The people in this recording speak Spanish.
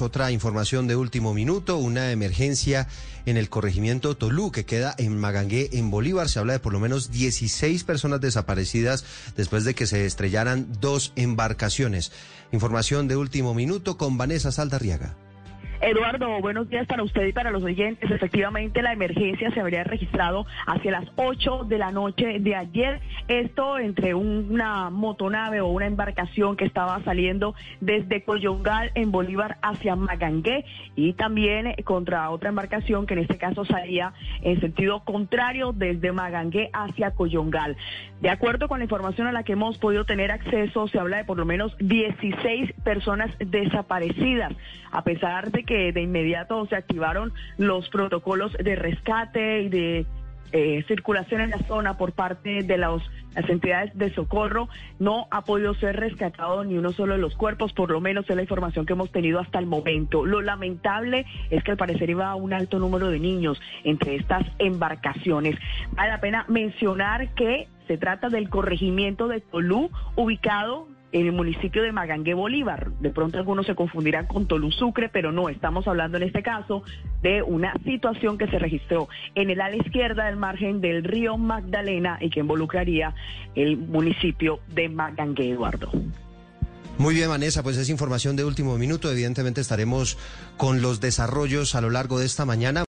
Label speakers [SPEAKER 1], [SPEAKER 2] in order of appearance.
[SPEAKER 1] Otra información de último minuto, una emergencia en el corregimiento Tolú, que queda en Magangué, en Bolívar. Se habla de por lo menos 16 personas desaparecidas después de que se estrellaran dos embarcaciones. Información de último minuto con Vanessa Saldarriaga.
[SPEAKER 2] Eduardo, buenos días para usted y para los oyentes. Efectivamente, la emergencia se habría registrado hacia las 8 de la noche de ayer. Esto entre una motonave o una embarcación que estaba saliendo desde Coyongal en Bolívar hacia Magangué y también contra otra embarcación que en este caso salía en sentido contrario desde Magangué hacia Coyongal. De acuerdo con la información a la que hemos podido tener acceso, se habla de por lo menos 16 personas desaparecidas, a pesar de que de inmediato se activaron los protocolos de rescate y de eh, circulación en la zona por parte de las entidades de socorro, no ha podido ser rescatado ni uno solo de los cuerpos, por lo menos es la información que hemos tenido hasta el momento. Lo lamentable es que al parecer iba un alto número de niños entre estas embarcaciones. Vale la pena mencionar que se trata del corregimiento de Tolú, ubicado el municipio de Magangue Bolívar. De pronto algunos se confundirán con Tolú Sucre, pero no, estamos hablando en este caso de una situación que se registró en el ala izquierda del margen del río Magdalena y que involucraría el municipio de Magangue, Eduardo.
[SPEAKER 1] Muy bien, Vanessa, pues es información de último minuto. Evidentemente estaremos con los desarrollos a lo largo de esta mañana.